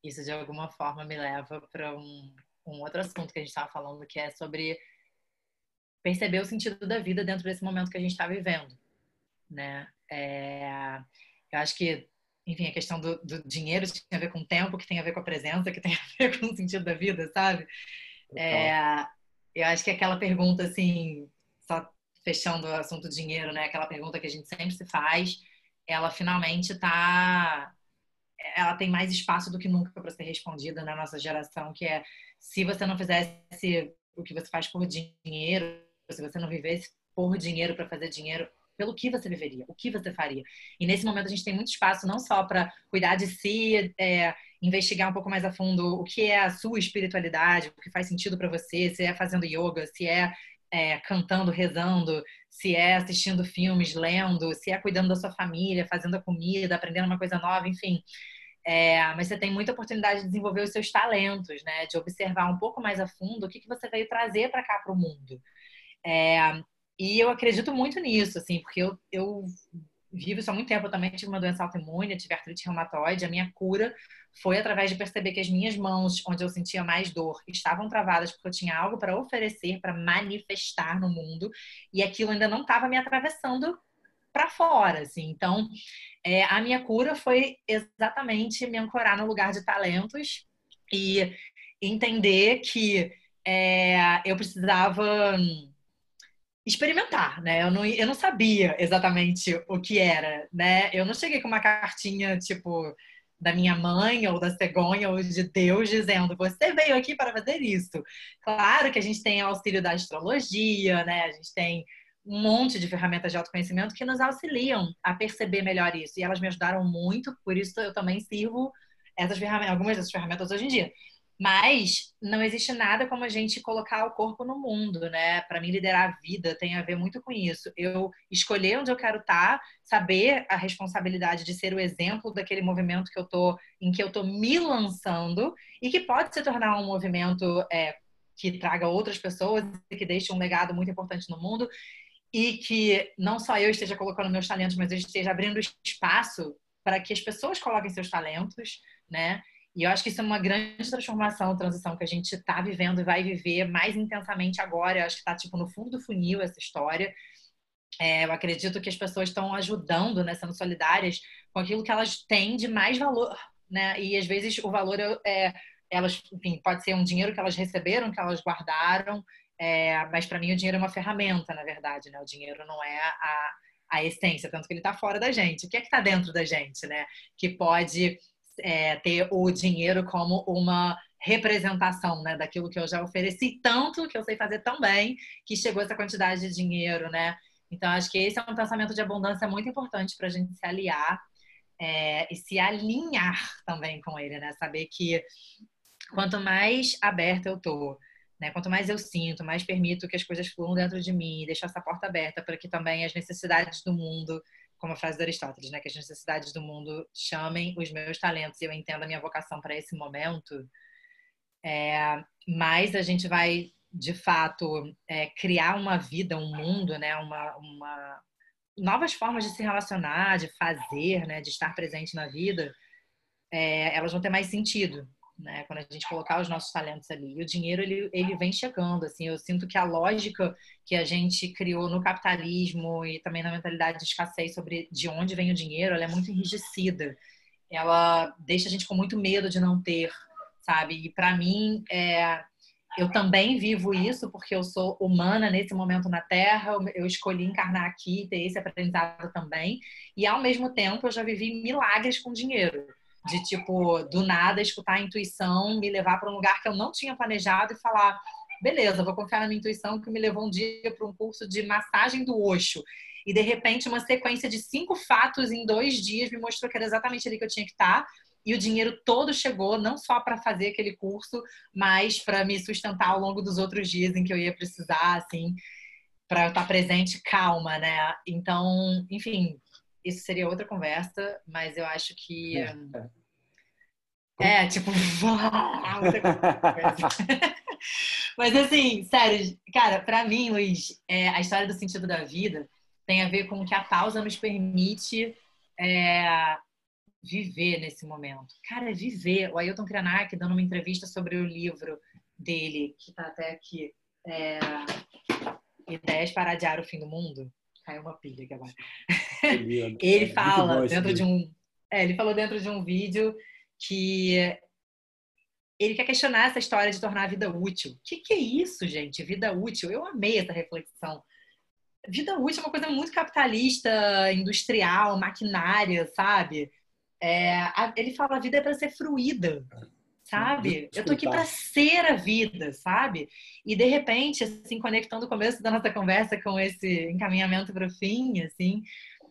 isso de alguma forma me leva para um, um outro assunto que a gente estava falando, que é sobre perceber o sentido da vida dentro desse momento que a gente está vivendo, né? É, eu acho que, enfim, a questão do, do, dinheiro tem a ver com o tempo, que tem a ver com a presença, que tem a ver com o sentido da vida, sabe? É, eu acho que aquela pergunta, assim, só fechando o assunto dinheiro, né? Aquela pergunta que a gente sempre se faz, ela finalmente está ela tem mais espaço do que nunca para ser respondida na nossa geração, que é se você não fizesse o que você faz por dinheiro, se você não vivesse por dinheiro para fazer dinheiro, pelo que você viveria, o que você faria. E nesse momento a gente tem muito espaço não só para cuidar de si, é, investigar um pouco mais a fundo o que é a sua espiritualidade, o que faz sentido para você, se é fazendo yoga, se é, é, cantando, rezando, se é assistindo filmes, lendo, se é cuidando da sua família, fazendo a comida, aprendendo uma coisa nova, enfim. É, mas você tem muita oportunidade de desenvolver os seus talentos, né? De observar um pouco mais a fundo o que, que você veio trazer para cá para o mundo. É, e eu acredito muito nisso, assim, porque eu, eu vivo isso há muito tempo. Eu também tive uma doença autoimune, tive artrite reumatoide. A minha cura foi através de perceber que as minhas mãos, onde eu sentia mais dor, estavam travadas porque eu tinha algo para oferecer, para manifestar no mundo, e aquilo ainda não estava me atravessando para fora, assim. Então, é, a minha cura foi exatamente me ancorar no lugar de talentos e entender que é, eu precisava experimentar, né? Eu não, eu não sabia exatamente o que era, né? Eu não cheguei com uma cartinha, tipo, da minha mãe ou da cegonha ou de Deus dizendo você veio aqui para fazer isso. Claro que a gente tem auxílio da astrologia, né? A gente tem um monte de ferramentas de autoconhecimento que nos auxiliam a perceber melhor isso. E elas me ajudaram muito, por isso eu também sirvo essas ferramentas, algumas dessas ferramentas hoje em dia. Mas não existe nada como a gente colocar o corpo no mundo, né? Para mim, liderar a vida tem a ver muito com isso. Eu escolher onde eu quero estar, tá, saber a responsabilidade de ser o exemplo daquele movimento que eu tô, em que eu tô me lançando e que pode se tornar um movimento é, que traga outras pessoas e que deixe um legado muito importante no mundo e que não só eu esteja colocando meus talentos, mas eu esteja abrindo espaço para que as pessoas coloquem seus talentos, né? E eu acho que isso é uma grande transformação, transição que a gente está vivendo e vai viver mais intensamente agora. Eu acho que está tipo no fundo do funil essa história. É, eu acredito que as pessoas estão ajudando, né, sendo solidárias com aquilo que elas têm de mais valor, né? E às vezes o valor é, elas, enfim, pode ser um dinheiro que elas receberam, que elas guardaram, é, mas para mim o dinheiro é uma ferramenta, na verdade, né? O dinheiro não é a, a essência, tanto que ele está fora da gente. O que é que está dentro da gente, né? Que pode é, ter o dinheiro como uma representação né, daquilo que eu já ofereci tanto, que eu sei fazer tão bem, que chegou essa quantidade de dinheiro, né? Então, acho que esse é um pensamento de abundância muito importante para a gente se aliar é, e se alinhar também com ele, né? Saber que quanto mais aberta eu tô, né? Quanto mais eu sinto, mais permito que as coisas fluam dentro de mim, deixo essa porta aberta para que também as necessidades do mundo como a frase de Aristóteles, né, que as necessidades do mundo chamem os meus talentos e eu entendo a minha vocação para esse momento, é, mais a gente vai, de fato, é, criar uma vida, um mundo, né, uma, uma, novas formas de se relacionar, de fazer, né, de estar presente na vida, é, elas vão ter mais sentido né? Quando a gente colocar os nossos talentos ali. E o dinheiro, ele, ele vem chegando, assim. Eu sinto que a lógica que a gente criou no capitalismo e também na mentalidade de escassez sobre de onde vem o dinheiro, ela é muito enrijecida. Ela deixa a gente com muito medo de não ter, sabe? E para mim, é, eu também vivo isso porque eu sou humana nesse momento na Terra, eu escolhi encarnar aqui, ter esse aprendizado também. E ao mesmo tempo eu já vivi milagres com dinheiro. De tipo, do nada, escutar a intuição, me levar para um lugar que eu não tinha planejado e falar: beleza, vou confiar na minha intuição que me levou um dia para um curso de massagem do Osho. E de repente, uma sequência de cinco fatos em dois dias me mostrou que era exatamente ali que eu tinha que estar e o dinheiro todo chegou não só para fazer aquele curso, mas para me sustentar ao longo dos outros dias em que eu ia precisar, assim, para eu estar presente, calma, né? Então, enfim, isso seria outra conversa, mas eu acho que é, é. é tipo, mas assim, sério, cara, para mim, Luiz, é, a história do sentido da vida tem a ver com o que a pausa nos permite é, viver nesse momento. Cara, viver. O Ailton Krenak dando uma entrevista sobre o livro dele, que tá até aqui, é... Ideias para adiar o fim do mundo. Caiu uma pilha aqui agora. ele fala dentro de um... É, ele falou dentro de um vídeo que ele quer questionar essa história de tornar a vida útil. O que, que é isso, gente? Vida útil. Eu amei essa reflexão. Vida útil é uma coisa muito capitalista, industrial, maquinária, sabe? É, a, ele fala: a vida é para ser fruída, sabe? Eu tô aqui para ser a vida, sabe? E de repente, assim, conectando o começo da nossa conversa com esse encaminhamento para o fim, assim,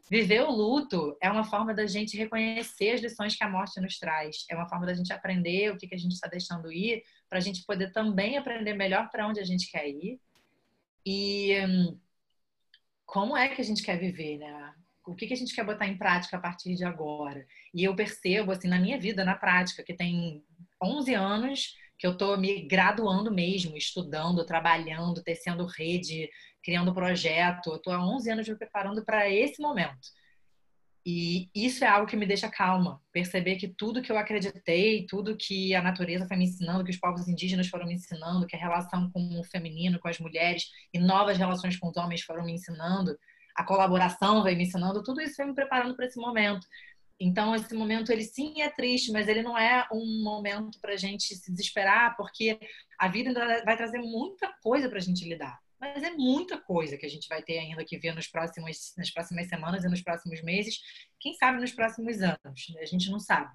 viver o luto é uma forma da gente reconhecer as lições que a morte nos traz, é uma forma da gente aprender o que, que a gente está deixando ir, para a gente poder também aprender melhor para onde a gente quer ir. E hum, como é que a gente quer viver, né? o que, que a gente quer botar em prática a partir de agora. E eu percebo, assim, na minha vida, na prática, que tem 11 anos que eu estou me graduando mesmo, estudando, trabalhando, tecendo rede, criando projeto. Eu estou há 11 anos me preparando para esse momento. E isso é algo que me deixa calma. Perceber que tudo que eu acreditei, tudo que a natureza foi me ensinando, que os povos indígenas foram me ensinando, que a relação com o feminino, com as mulheres e novas relações com os homens foram me ensinando, a colaboração veio me ensinando, tudo isso foi me preparando para esse momento. Então, esse momento, ele sim é triste, mas ele não é um momento para a gente se desesperar, porque a vida ainda vai trazer muita coisa para a gente lidar. Mas é muita coisa que a gente vai ter ainda que ver nos próximos, nas próximas semanas e nos próximos meses, quem sabe nos próximos anos, a gente não sabe.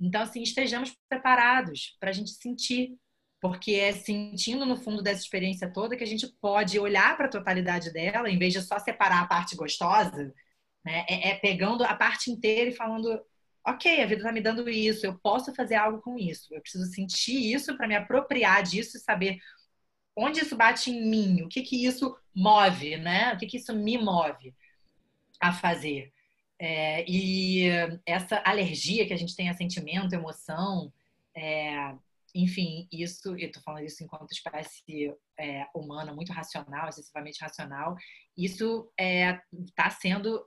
Então, assim, estejamos preparados para a gente sentir porque é sentindo no fundo dessa experiência toda que a gente pode olhar para a totalidade dela, em vez de só separar a parte gostosa, né? É, é pegando a parte inteira e falando: ok, a vida está me dando isso, eu posso fazer algo com isso, eu preciso sentir isso para me apropriar disso e saber onde isso bate em mim, o que que isso move, né? O que que isso me move a fazer. É, e essa alergia que a gente tem a sentimento, emoção, é, enfim, isso, eu estou falando isso enquanto espécie é, humana muito racional, excessivamente racional, isso está é, sendo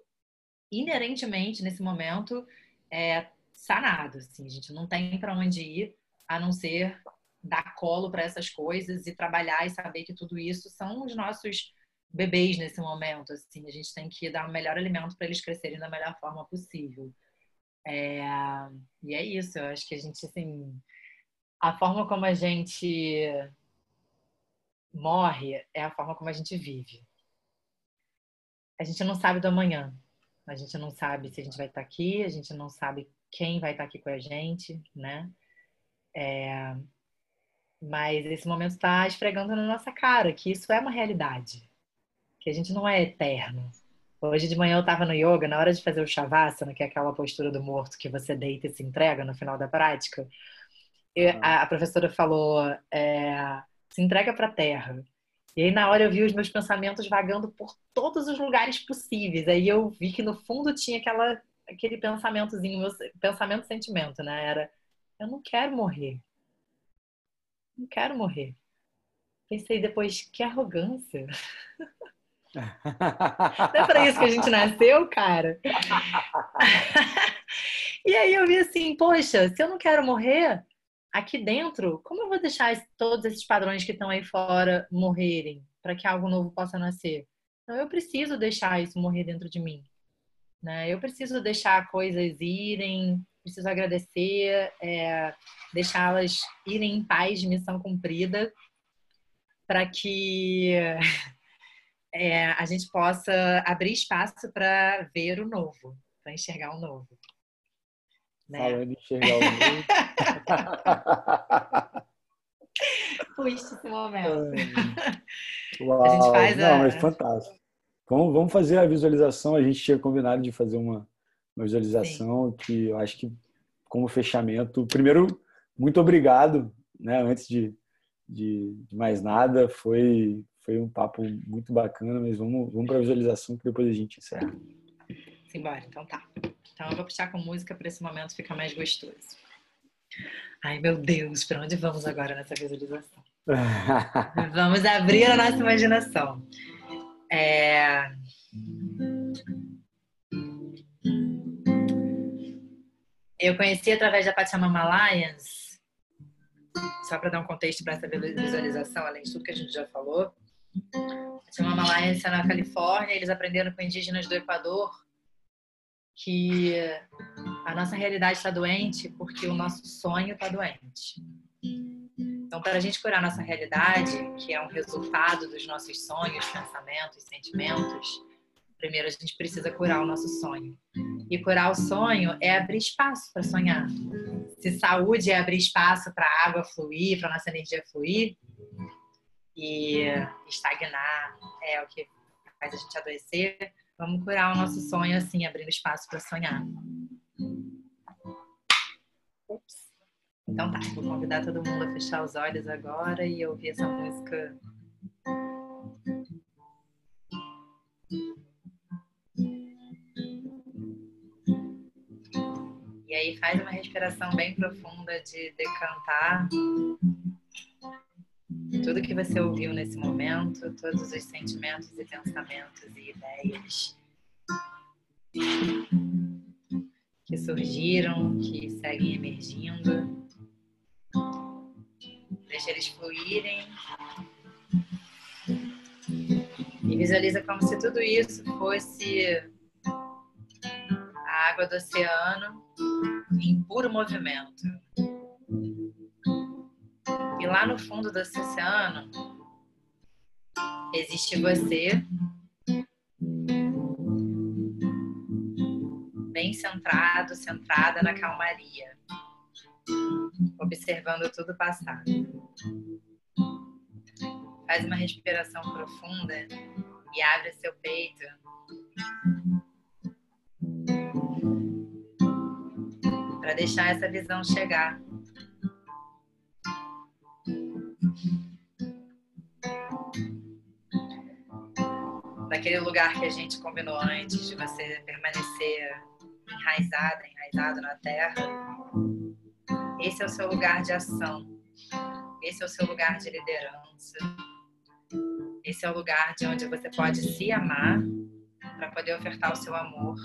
inerentemente, nesse momento, é, sanado. Assim, a gente não tem para onde ir a não ser dar colo para essas coisas e trabalhar e saber que tudo isso são os nossos bebês nesse momento. Assim, a gente tem que dar o melhor alimento para eles crescerem da melhor forma possível. É, e é isso, eu acho que a gente, assim, a forma como a gente morre é a forma como a gente vive. A gente não sabe do amanhã. A gente não sabe se a gente vai estar aqui, a gente não sabe quem vai estar aqui com a gente, né? É... Mas esse momento está esfregando na nossa cara que isso é uma realidade, que a gente não é eterno. Hoje de manhã eu estava no yoga, na hora de fazer o shavasana, que é aquela postura do morto que você deita e se entrega no final da prática, a, a professora falou, é, se entrega para a terra. E aí, na hora, eu vi os meus pensamentos vagando por todos os lugares possíveis. Aí eu vi que no fundo tinha aquela, aquele pensamentozinho, meu pensamento-sentimento, né? Era, eu não quero morrer. Não quero morrer. Pensei depois, que arrogância. Não é pra isso que a gente nasceu, cara? e aí eu vi assim, poxa, se eu não quero morrer, aqui dentro, como eu vou deixar todos esses padrões que estão aí fora morrerem para que algo novo possa nascer? Então, eu preciso deixar isso morrer dentro de mim. Né? Eu preciso deixar coisas irem, preciso agradecer, é, deixá-las irem em paz missão cumprida para que é, a gente possa abrir espaço para ver o novo, para enxergar o novo. Né? Falando em enxergar o novo. Puxa esse momento. Uau. A gente faz Não, a... mas fantástico. Vamos, vamos fazer a visualização. A gente tinha combinado de fazer uma, uma visualização Sim. que eu acho que, como fechamento, primeiro, muito obrigado, né? Antes de, de, de mais nada, foi, foi um papo muito bacana, mas vamos, vamos para a visualização que depois a gente encerra. Simbora, então tá. Então eu vou puxar com música para esse momento ficar mais gostoso. Ai, meu Deus, para onde vamos agora nessa visualização? vamos abrir a nossa imaginação. É... Eu conheci através da Pachamama Alliance, só para dar um contexto para essa visualização, além de tudo que a gente já falou. Pachamama Alliance é na Califórnia, eles aprenderam com indígenas do Equador que a nossa realidade está doente porque o nosso sonho está doente. Então, para a gente curar a nossa realidade, que é um resultado dos nossos sonhos, pensamentos, sentimentos, primeiro a gente precisa curar o nosso sonho. E curar o sonho é abrir espaço para sonhar. Se saúde é abrir espaço para a água fluir, para a nossa energia fluir, e estagnar é o que faz a gente adoecer, vamos curar o nosso sonho assim, abrindo espaço para sonhar. Ups. Então tá, vou convidar todo mundo a fechar os olhos agora e ouvir essa música. E aí faz uma respiração bem profunda de decantar tudo que você ouviu nesse momento, todos os sentimentos e pensamentos e ideias que surgiram, que seguem emergindo. Deixa eles fluírem. E visualiza como se tudo isso fosse a água do oceano em puro movimento. E lá no fundo desse oceano existe você bem centrado, centrada na calmaria observando tudo passar. Faz uma respiração profunda e abre seu peito. Para deixar essa visão chegar. Daquele lugar que a gente combinou antes, de você permanecer enraizada, enraizado na terra esse é o seu lugar de ação. Esse é o seu lugar de liderança. Esse é o lugar de onde você pode se amar para poder ofertar o seu amor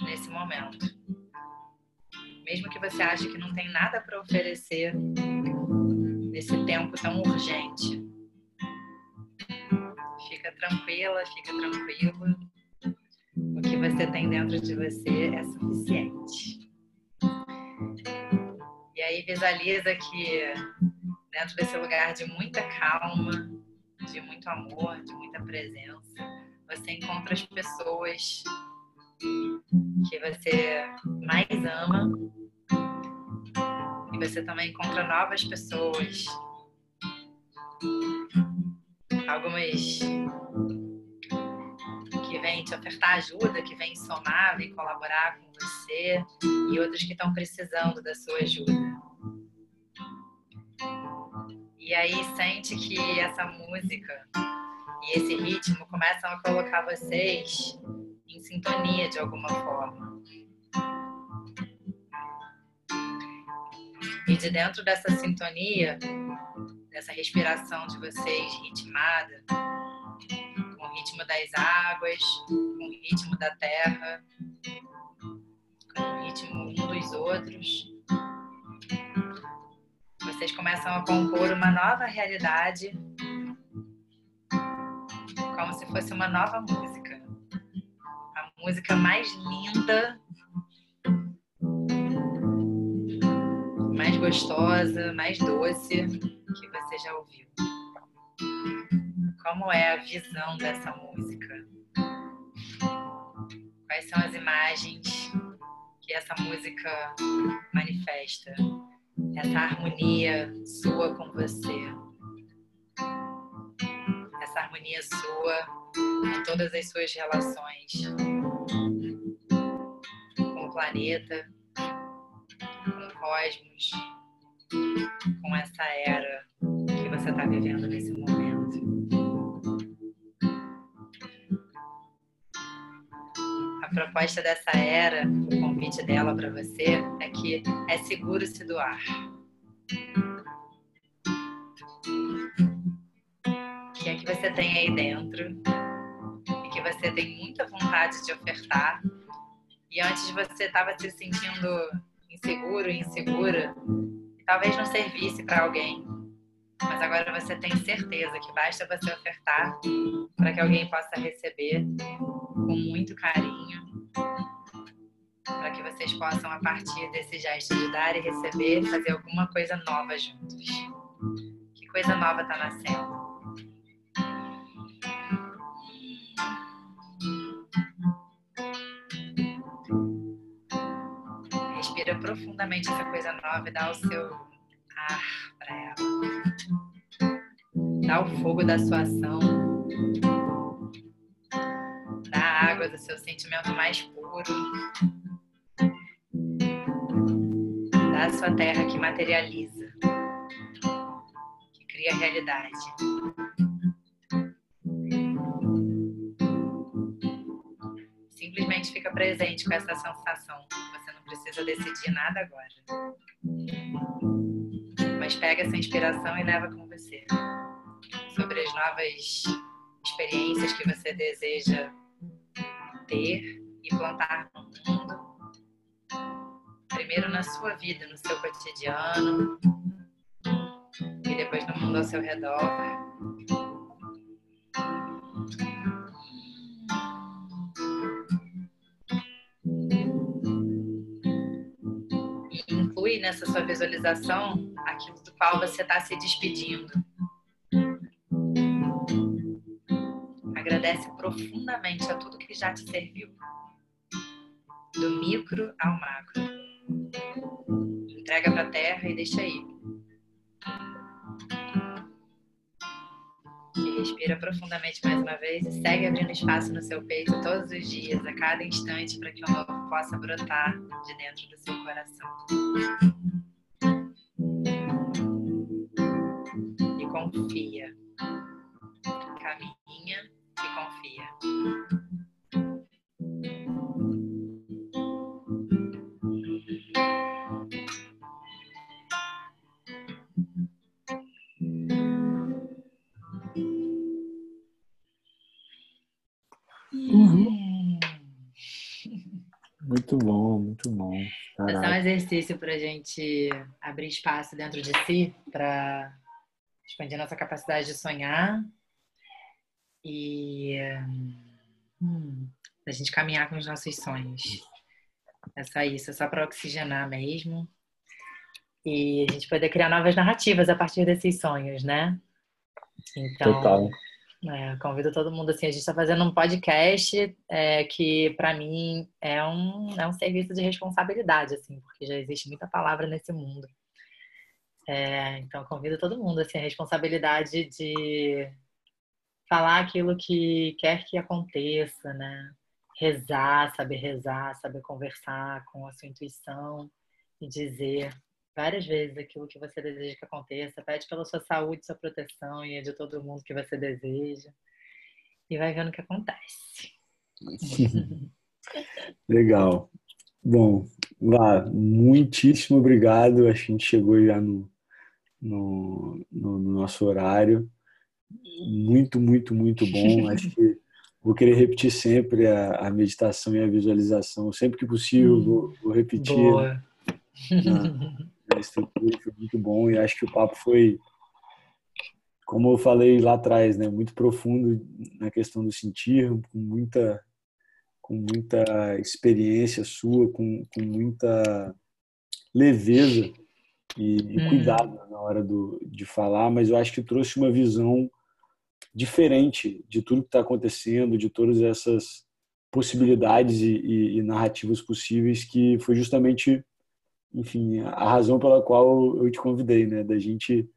nesse momento. Mesmo que você ache que não tem nada para oferecer nesse tempo tão urgente. Fica tranquila, fica tranquilo. O que você tem dentro de você é suficiente. E aí visualiza que dentro desse lugar de muita calma, de muito amor, de muita presença, você encontra as pessoas que você mais ama e você também encontra novas pessoas. Algumas que vêm te ofertar ajuda, que vêm somar, vêm colaborar com você e outros que estão precisando da sua ajuda. E aí sente que essa música e esse ritmo começam a colocar vocês em sintonia de alguma forma. E de dentro dessa sintonia, dessa respiração de vocês ritmada, com o ritmo das águas, com o ritmo da terra, com o ritmo um dos outros, vocês começam a compor uma nova realidade, como se fosse uma nova música. A música mais linda, gostosa, mais doce que você já ouviu. como é a visão dessa música? Quais são as imagens que essa música manifesta? Essa harmonia sua com você. Essa harmonia sua em todas as suas relações com o planeta, com o cosmos, com essa era que você está vivendo nesse momento. A proposta dessa era, o convite dela para você é que é seguro se doar. O que é que você tem aí dentro e que você tem muita vontade de ofertar e antes você estava se sentindo inseguro, insegura, talvez não servisse para alguém, mas agora você tem certeza que basta você ofertar para que alguém possa receber com muito carinho, para que vocês possam, a partir desse gesto de dar e receber, fazer alguma coisa nova juntos. Que coisa nova está nascendo? Profundamente essa coisa nova e dá o seu ar para ela. Dá o fogo da sua ação água do seu sentimento mais puro, da sua terra que materializa, que cria realidade. Simplesmente fica presente com essa sensação. Precisa decidir nada agora. Mas pega essa inspiração e leva com você sobre as novas experiências que você deseja ter e plantar no mundo. Primeiro na sua vida, no seu cotidiano, e depois no mundo ao seu redor. Nessa sua visualização aquilo do qual você está se despedindo. Agradece profundamente a tudo que já te serviu, do micro ao macro. Entrega para a terra e deixa aí. Respira profundamente mais uma vez e segue abrindo espaço no seu peito todos os dias, a cada instante, para que o novo possa brotar de dentro do seu coração. E confia. Caminha e confia. Muito bom, muito bom. Caraca. Esse é um exercício para a gente abrir espaço dentro de si para expandir nossa capacidade de sonhar e hum, a gente caminhar com os nossos sonhos. É só isso, é só para oxigenar mesmo. E a gente poder criar novas narrativas a partir desses sonhos, né? Então, Total. É, convido todo mundo assim, a gente está fazendo um podcast é, que para mim é um, é um serviço de responsabilidade, assim, porque já existe muita palavra nesse mundo. É, então convido todo mundo assim, a responsabilidade de falar aquilo que quer que aconteça, né? Rezar, saber rezar, saber conversar com a sua intuição e dizer várias vezes aquilo que você deseja que aconteça. Pede pela sua saúde, sua proteção e a de todo mundo que você deseja. E vai vendo o que acontece. Legal. Bom, Vá, muitíssimo obrigado. A gente chegou já no, no, no, no nosso horário muito, muito, muito bom. Acho que vou querer repetir sempre a, a, meditação e a visualização, sempre que possível, hum, vou, vou repetir Boa. na, na estrutura, foi muito bom e acho que o papo foi, como eu falei lá atrás, né, muito profundo na questão do sentir, com muita com muita experiência sua, com, com muita leveza e, e hum. cuidado na hora do, de falar, mas eu acho que trouxe uma visão diferente de tudo que está acontecendo, de todas essas possibilidades e, e, e, narrativas possíveis, que foi justamente, enfim, a razão pela qual eu te convidei, né? Da gente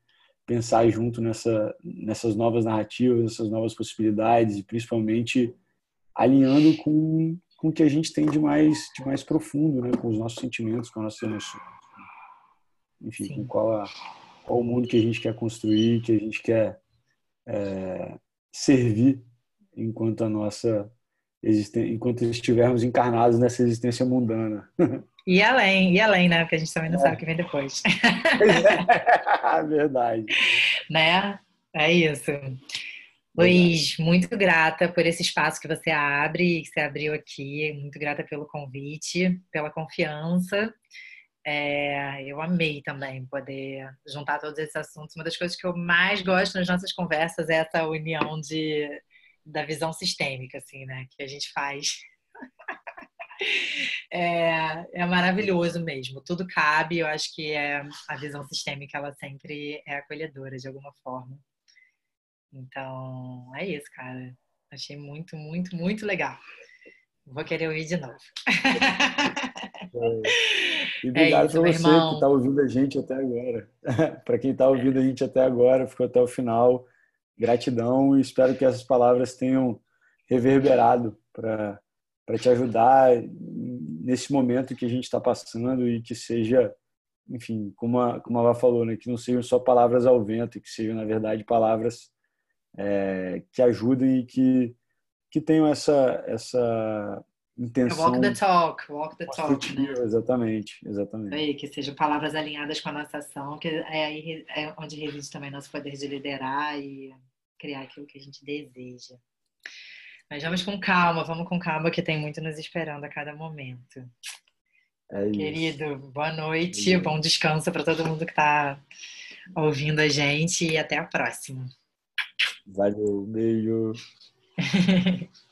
pensar junto nessa, nessas novas narrativas, nessas novas possibilidades e principalmente alinhando com, com o que a gente tem de mais, de mais profundo, né? Com os nossos sentimentos, com as nossas emoções. Enfim, Sim. com qual, a, qual o mundo que a gente quer construir, que a gente quer é, servir enquanto a nossa enquanto estivermos encarnados nessa existência mundana. E além, e além, né? Porque a gente também não é. sabe o que vem depois. É, verdade. Né? É isso. Luiz, muito grata por esse espaço que você abre, que você abriu aqui. Muito grata pelo convite, pela confiança. É, eu amei também poder juntar todos esses assuntos. Uma das coisas que eu mais gosto nas nossas conversas é essa união de, da visão sistêmica, assim, né? Que a gente faz. é, é maravilhoso mesmo. Tudo cabe. Eu acho que é, a visão sistêmica ela sempre é acolhedora de alguma forma. Então, é isso, cara. Achei muito, muito, muito legal. Vou querer ouvir de novo. E obrigado é para você irmão. que está ouvindo a gente até agora. para quem está ouvindo a gente até agora, ficou até o final. Gratidão e espero que essas palavras tenham reverberado para te ajudar nesse momento que a gente está passando e que seja, enfim, como a, como a Vá falou, né, que não sejam só palavras ao vento, que sejam, na verdade, palavras é, que ajudem e que, que tenham essa, essa intenção. Walk the talk, walk the talk. Né? Exatamente, exatamente. Aí, que sejam palavras alinhadas com a nossa ação, que é aí é onde reside também nosso poder de liderar e criar aquilo que a gente deseja. Mas vamos com calma, vamos com calma, que tem muito nos esperando a cada momento. É Querido, boa noite, é bom descanso para todo mundo que está ouvindo a gente e até a próxima. Valeu, beijo.